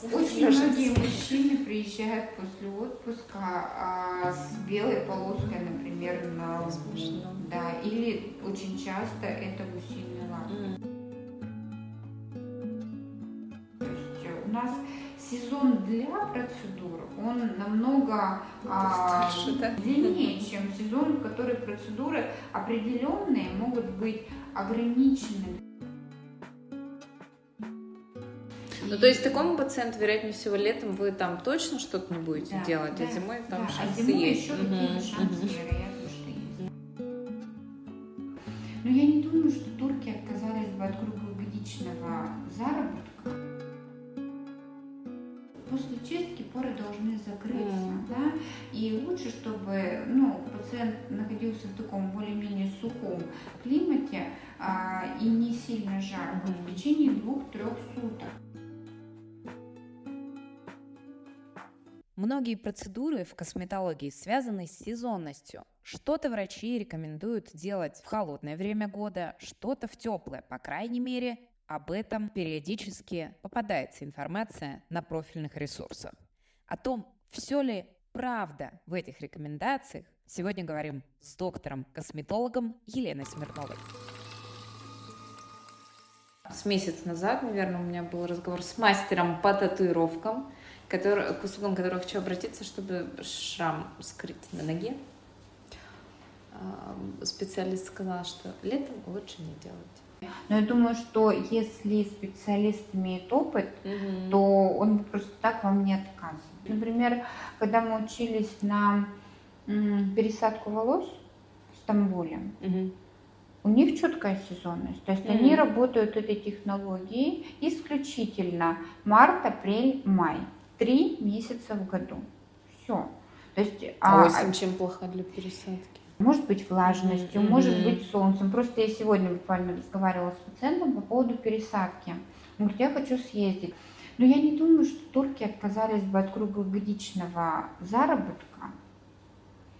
Очень многие мужчины приезжают после отпуска а, с белой полоской, например, на лбу. Да, или очень часто это гусиный лак. Mm. То есть э, у нас сезон для процедур, он намного а, длиннее, чем сезон, в который процедуры определенные могут быть ограничены. Ну, то есть такому пациенту, вероятнее всего, летом вы там точно что-то не будете да, делать, а да, а зимой там да. шансы а зимой есть. еще угу, какие-то шансы, угу. вероятно, что есть. Но я не думаю, что турки отказались бы от круглогодичного заработка. После чистки поры должны закрыться, mm. да, и лучше, чтобы, ну, пациент находился в таком более-менее сухом климате а, и не сильно жарко mm. в течение двух-трех суток. Многие процедуры в косметологии связаны с сезонностью. Что-то врачи рекомендуют делать в холодное время года, что-то в теплое. По крайней мере, об этом периодически попадается информация на профильных ресурсах. О том, все ли правда в этих рекомендациях, сегодня говорим с доктором-косметологом Еленой Смирновой. С месяц назад, наверное, у меня был разговор с мастером по татуировкам, который, к услугам которого хочу обратиться, чтобы шрам скрыть на ноге. Специалист сказал, что летом лучше не делать. Но я думаю, что если специалист имеет опыт, угу. то он просто так вам не отказывает. Например, когда мы учились на пересадку волос в Стамбуле, угу. у них четкая сезонность. То есть угу. они работают этой технологией исключительно март, апрель, май три месяца в году. Все. То есть, а, а осень чем плоха для пересадки? Может быть влажностью, mm-hmm. может быть солнцем. Просто я сегодня буквально разговаривала с пациентом по поводу пересадки. Он говорит, я хочу съездить. Но я не думаю, что турки отказались бы от круглогодичного заработка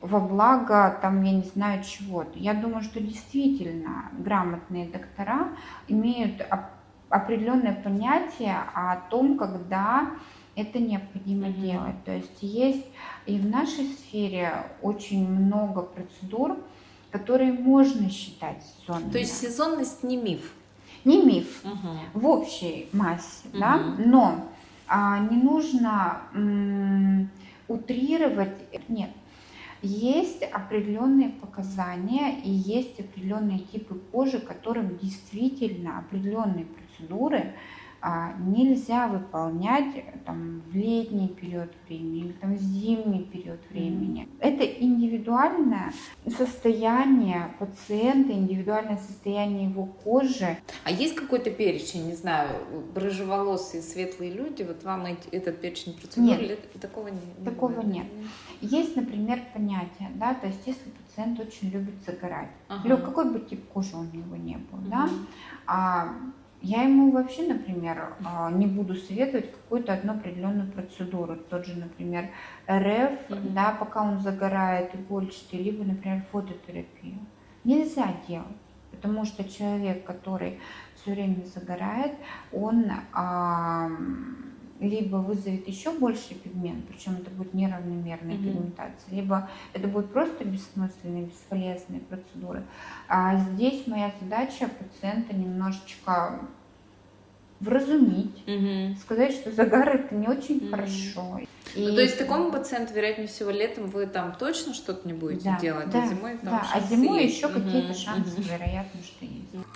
во благо, там, я не знаю, чего-то. Я думаю, что действительно грамотные доктора имеют определенное понятие о том, когда это необходимо mm-hmm. делать. То есть есть и в нашей сфере очень много процедур, которые можно считать сезонными. То есть сезонность не миф? Не миф угу. в общей массе, угу. да, но а, не нужно м, утрировать. Нет, есть определенные показания и есть определенные типы кожи, которым действительно определенные процедуры нельзя выполнять там, в летний период времени или там, в зимний период времени. Это индивидуальное состояние пациента, индивидуальное состояние его кожи. А есть какой-то перечень, не знаю, рыжеволосые, светлые люди, вот вам этот перечень процедур нет, такого не Такого не нет. Есть, например, понятие, да, то есть если пациент очень любит загорать, ага. или какой бы тип кожи у него не был, угу. да, а я ему вообще, например, а, не буду советовать какую-то одну определенную процедуру. Тот же, например, РФ, mm-hmm. да, пока он загорает игольчатый, либо, например, фототерапию. Нельзя делать, потому что человек, который все время загорает, он либо вызовет еще больше пигмент, причем это будет неравномерная mm-hmm. пигментация, либо это будет просто бессмысленные, бесполезные процедуры. А здесь моя задача пациента немножечко вразумить, mm-hmm. сказать, что загар это не очень mm-hmm. хорошо. И... Ну, то есть такому пациенту, вероятнее всего, летом вы там точно что-то не будете да, делать, да, а зимой там Да, а зимой есть. еще mm-hmm. какие-то шансы, mm-hmm. вероятно, что есть.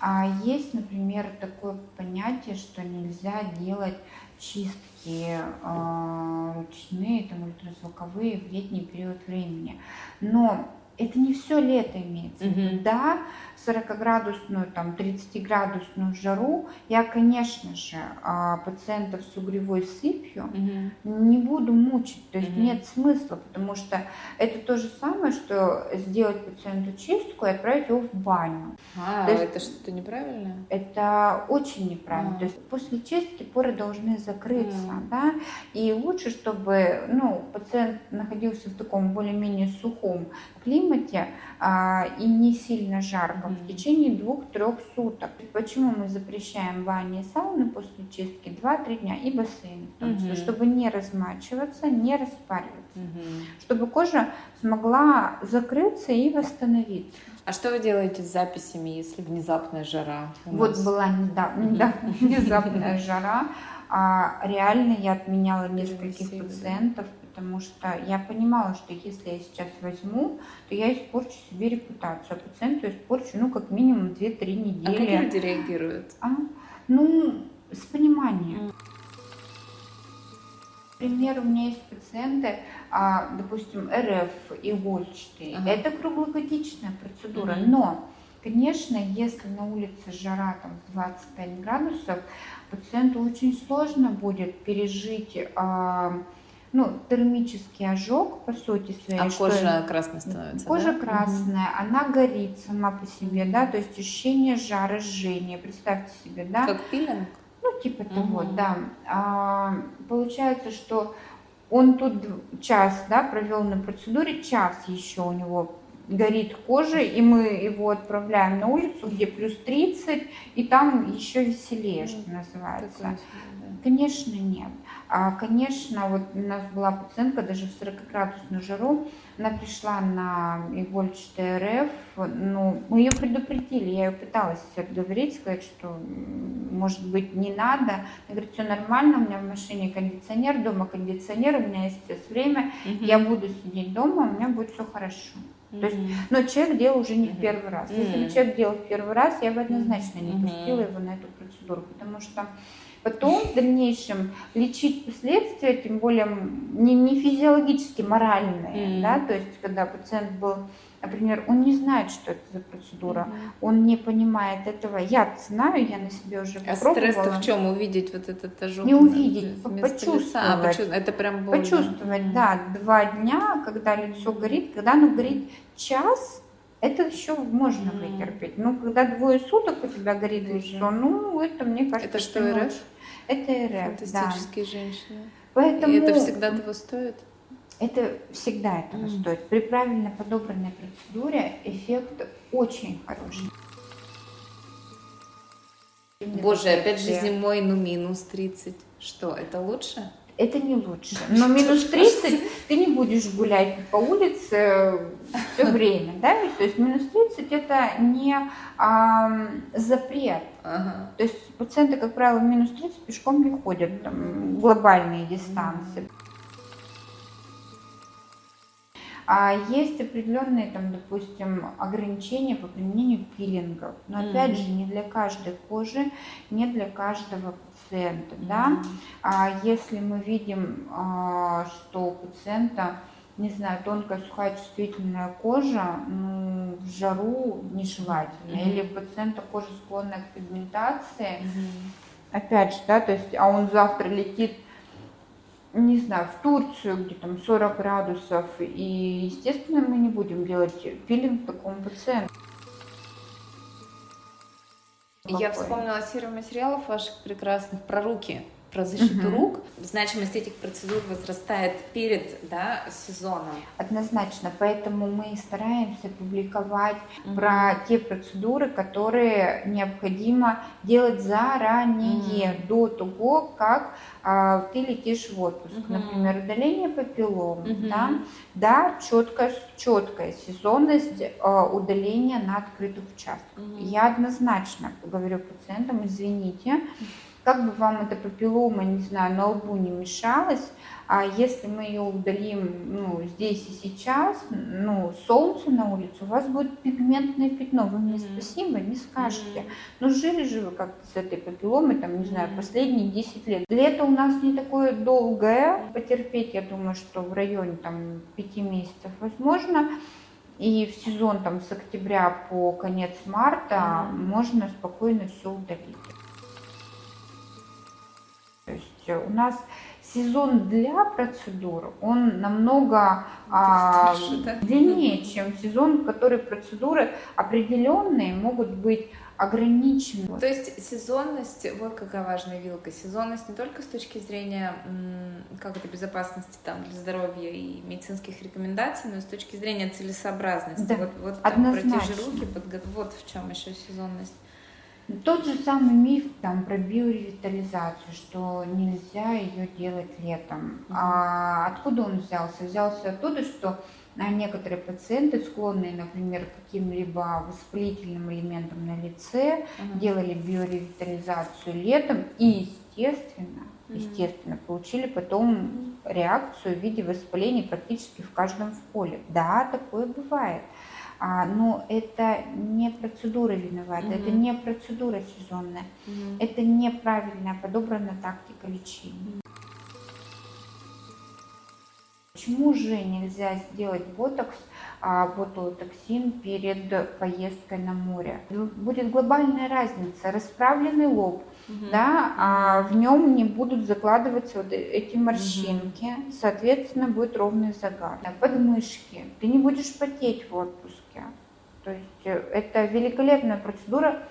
А есть, например, такое понятие, что нельзя делать чистки э, ручные, там, ультразвуковые в летний период времени. Но это не все лето имеется. Mm-hmm. Да, 40-градусную, там, 30-градусную жару, я, конечно же, а, пациентов с угревой сыпью угу. не буду мучить. То есть угу. нет смысла, потому что это то же самое, что сделать пациенту чистку и отправить его в баню. А, то есть, это что-то неправильно? Это очень неправильно. А. То есть после чистки поры должны закрыться, а. да, и лучше, чтобы, ну, пациент находился в таком более-менее сухом климате, климате а, и не сильно жарко mm-hmm. в течение двух-трех суток. Почему мы запрещаем бани и сауны после чистки 2-3 дня и бассейн, в том числе, mm-hmm. чтобы не размачиваться, не распариваться, mm-hmm. чтобы кожа смогла закрыться и восстановиться. А что вы делаете с записями, если внезапная жара? Вот была недавно, внезапная жара. А реально я отменяла нескольких пациентов, потому что я понимала, что если я сейчас возьму, то я испорчу себе репутацию, а пациенту испорчу, ну, как минимум 2-3 недели. А как люди реагируют? А? Ну, с пониманием. Например, у меня есть пациенты, а, допустим, РФ и игольчатые. Ага. Это круглогодичная процедура, угу. но Конечно, если на улице жара там 25 градусов, пациенту очень сложно будет пережить а, ну, термический ожог, по сути своей. А кожа красная становится, Кожа да? красная, угу. она горит сама по себе, да, то есть ощущение жара, жжения, представьте себе, да. Как пилинг? Ну, типа угу. того, да. А, получается, что он тут час, да, провел на процедуре, час еще у него горит кожа, и мы его отправляем на улицу, где плюс 30, и там еще веселее, что называется. Конечно, нет. А, конечно, вот у нас была пациентка даже в 40-градусную жару, она пришла на игольчатый РФ, ну, мы ее предупредили, я ее пыталась отговорить, сказать, что, может быть, не надо. Она говорит, все нормально, у меня в машине кондиционер, дома кондиционер, у меня есть сейчас время, угу. я буду сидеть дома, у меня будет все хорошо. То есть, но человек делал уже не в первый раз. Если бы человек делал в первый раз, я бы однозначно не пустила его на эту процедуру, потому что потом в дальнейшем лечить последствия, тем более не, не физиологически, моральные, да, то есть когда пациент был Например, он не знает, что это за процедура, mm-hmm. он не понимает этого. Я знаю, я на себе уже а попробовала. А стресс в чем? Увидеть вот этот ожог? Не увидеть, почувствовать. А, почувствовать. Это прям больно. Почувствовать, mm-hmm. да. Два дня, когда лицо горит, когда оно горит час, это еще можно mm-hmm. вытерпеть. Но когда двое суток у тебя горит лицо, ну, это, мне кажется... Это что, РФ? Это РФ, Фантастические да. женщины. Поэтому... И это всегда того стоит? Это всегда этого mm. стоит. При правильно подобранной процедуре эффект очень хороший. Боже, опять же зимой, ну минус 30. Что, это лучше? Это не лучше. Но минус 30 ты не будешь гулять по улице все время, да? То есть минус 30 это не а, запрет. Ага. То есть пациенты, как правило, в минус 30 пешком не ходят, там, глобальные дистанции. А есть определенные, там, допустим, ограничения по применению пилингов. Но mm-hmm. опять же, не для каждой кожи, не для каждого пациента. Mm-hmm. Да? А если мы видим, а, что у пациента не знаю, тонкая, сухая, чувствительная кожа, ну, в жару нежелательно. Mm-hmm. Или у пациента кожа склонная к пигментации. Mm-hmm. Опять же, да, то есть, а он завтра летит не знаю, в Турцию, где там 40 градусов, и, естественно, мы не будем делать пилинг такому пациенту. Я вспомнила серию материалов ваших прекрасных про руки про защиту угу. рук, значимость этих процедур возрастает перед да, сезоном. Однозначно, поэтому мы стараемся публиковать угу. про те процедуры, которые необходимо делать заранее, угу. до того, как а, ты летишь в отпуск. Угу. Например, удаление папиллом, угу. да, да четкая, четкая сезонность а, удаления на открытых участках. Угу. Я однозначно говорю пациентам, извините, как бы вам эта папиллома, не знаю, на лбу не мешалась, а если мы ее удалим ну, здесь и сейчас, ну, солнце на улице, у вас будет пигментное пятно. Вы мне mm-hmm. спасибо не скажете. Mm-hmm. Но жили же вы как-то с этой папилломой, там, не знаю, последние 10 лет. Лето у нас не такое долгое. Потерпеть, я думаю, что в районе там 5 месяцев возможно. И в сезон там с октября по конец марта mm-hmm. можно спокойно все удалить. Есть у нас сезон для процедур, он намного а, длиннее, чем сезон, в который процедуры определенные могут быть ограничены. То есть сезонность, вот какая важная вилка, сезонность не только с точки зрения как это безопасности там для здоровья и медицинских рекомендаций, но и с точки зрения целесообразности. Да, вот вот однозначно. протяжи руки, подго... вот в чем еще сезонность. Тот же самый миф там, про биоревитализацию, что нельзя ее делать летом. А откуда он взялся? Взялся оттуда, что а некоторые пациенты, склонные, например, к каким-либо воспалительным элементам на лице, mm-hmm. делали биоревитализацию летом и, естественно, mm-hmm. естественно, получили потом реакцию в виде воспалений практически в каждом в поле. Да, такое бывает. А, но это не процедура виновата, угу. это не процедура сезонная, угу. это неправильная подобранная тактика лечения. Почему же нельзя сделать ботокс, а, ботулотоксин перед поездкой на море? Будет глобальная разница. Расправленный лоб, угу. да, а в нем не будут закладываться вот эти морщинки, угу. соответственно, будет ровный загар. Подмышки. Ты не будешь потеть в отпуске. То есть э, это великолепная процедура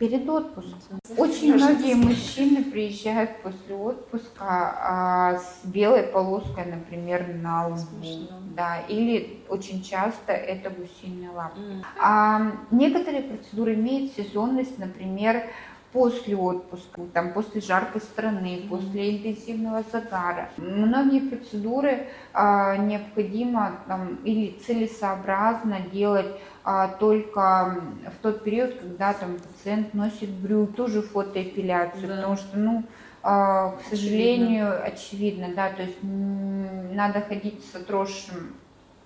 перед отпуском. Очень многие мужчины приезжают после отпуска а, с белой полоской, например, на лбу. Да, или очень часто это гусиные лапки. Mm. А, некоторые процедуры имеют сезонность, например, после отпуска, там, после жаркой страны, после интенсивного загара. Многие процедуры а, необходимо там, или целесообразно делать а, только в тот период, когда там пациент носит брюк, тоже фотоэпиляцию, да. потому что, ну, а, к сожалению, очевидно. очевидно, да, то есть надо ходить с отросшим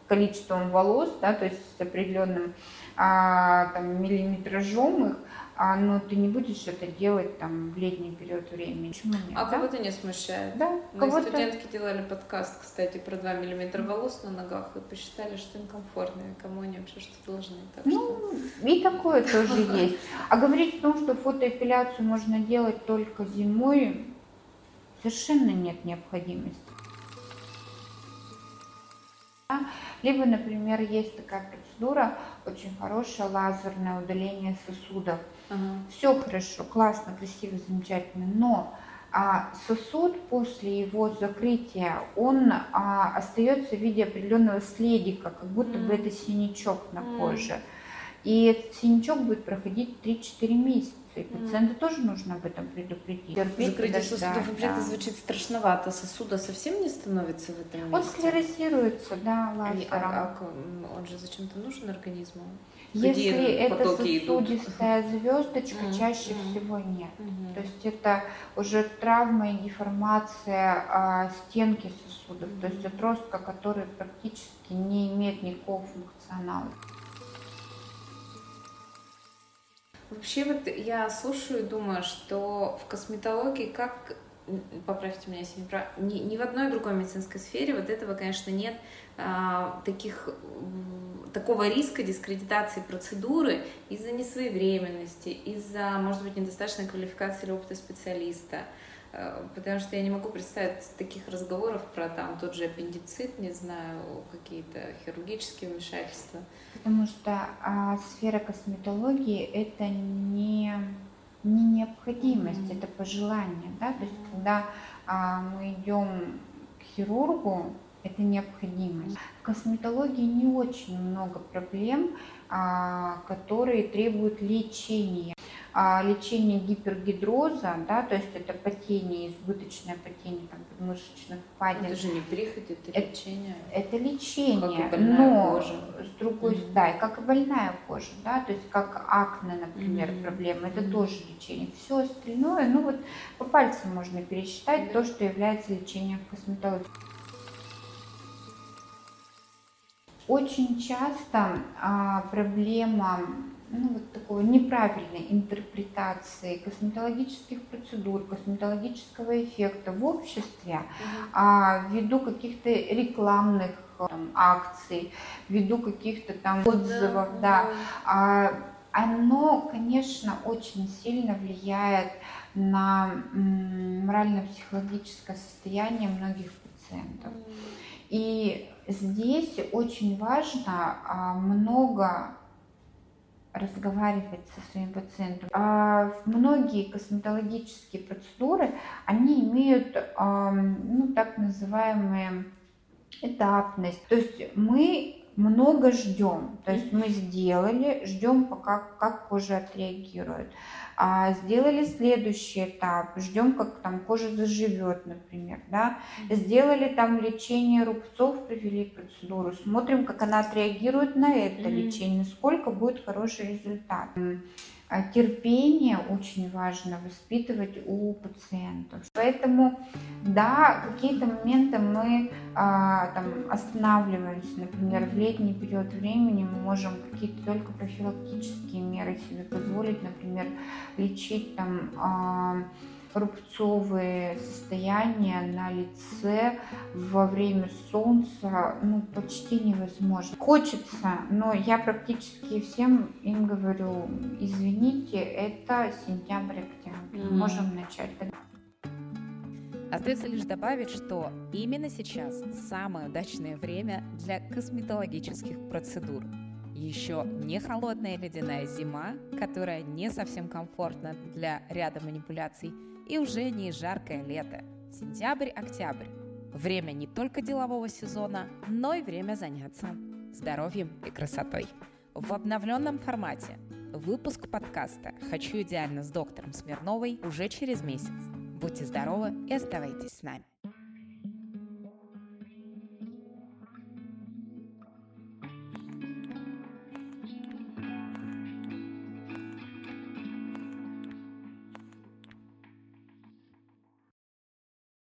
количеством волос, да, то есть с определенным а, там, миллиметражом их, а, но ты не будешь это делать там в летний период времени. Почему нет? А да? кого-то не смущает. Да. Мы студентки делали подкаст, кстати, про 2 миллиметра волос на ногах и посчитали, что им комфортно, и кому они вообще что должны. Так ну, что... и такое тоже есть. А говорить о том, что фотоэпиляцию можно делать только зимой, совершенно нет необходимости. Либо, например, есть такая процедура, очень хорошая, лазерное удаление сосудов. Ага. Все хорошо, классно, красиво, замечательно, но а, сосуд после его закрытия, он а, остается в виде определенного следика, как будто mm. бы это синячок на коже. Mm. И этот синячок будет проходить 3-4 месяца. И пациента mm. тоже нужно об этом предупредить. Терпеть, Закрытие сосудов вообще да. звучит страшновато. Сосуда совсем не становится в этом месте? Он склерозируется, да, лазером. А, а, он же зачем-то нужен организму? Если это сосудистая идут? звездочка, mm-hmm. чаще mm-hmm. всего нет. Mm-hmm. То есть это уже травма и деформация а, стенки сосудов, mm-hmm. то есть отростка, который практически не имеет никакого функционала. Вообще вот я слушаю и думаю, что в косметологии как поправьте меня, если не прав, ни, ни в одной другой медицинской сфере вот этого, конечно, нет а, таких такого риска дискредитации процедуры из-за несвоевременности, из-за, может быть, недостаточной квалификации или опыта специалиста. А, потому что я не могу представить таких разговоров про там тот же аппендицит, не знаю, какие-то хирургические вмешательства. Потому что а, сфера косметологии это не не необходимость, mm-hmm. это пожелание, да, то есть когда а, мы идем к хирургу, это необходимость. В косметологии не очень много проблем, а, которые требуют лечения лечение гипергидроза, да, то есть это потение, избыточное потение там, подмышечных впадин. Это же не прихоть, это, это лечение. Это лечение, как и но кожа. с другой стороны, mm-hmm. как и больная кожа, да, то есть как акне, например, mm-hmm. проблема, это mm-hmm. тоже лечение. Все остальное, ну вот по пальцам можно пересчитать mm-hmm. то, что является лечением в косметологии. Очень часто а, проблема ну, вот такого неправильной интерпретации косметологических процедур, косметологического эффекта в обществе, угу. а, ввиду каких-то рекламных там, акций, ввиду каких-то там отзывов, да, да. А, оно, конечно, очень сильно влияет на морально-психологическое состояние многих пациентов. И здесь очень важно а, много разговаривать со своим пациентом. А многие косметологические процедуры, они имеют ну, так называемые этапность. То есть мы много ждем. То есть мы сделали, ждем, пока как кожа отреагирует. А сделали следующий этап, ждем, как там кожа заживет, например, да. Сделали там лечение рубцов, провели процедуру, смотрим, как она отреагирует на это лечение, сколько будет хороший результат. А терпение очень важно воспитывать у пациентов. Поэтому, да, какие-то моменты мы а, там останавливаемся. Например, в летний период времени мы можем какие-то только профилактические меры себе позволить, например, лечить там а, рубцовые состояния на лице во время солнца ну, почти невозможно. Хочется, но я практически всем им говорю, извините, это сентябрь-октябрь, mm-hmm. можем начать. Остается лишь добавить, что именно сейчас самое удачное время для косметологических процедур. Еще не холодная ледяная зима, которая не совсем комфортна для ряда манипуляций, и уже не жаркое лето. Сентябрь-октябрь. Время не только делового сезона, но и время заняться здоровьем и красотой. В обновленном формате выпуск подкаста «Хочу идеально» с доктором Смирновой уже через месяц. Будьте здоровы и оставайтесь с нами.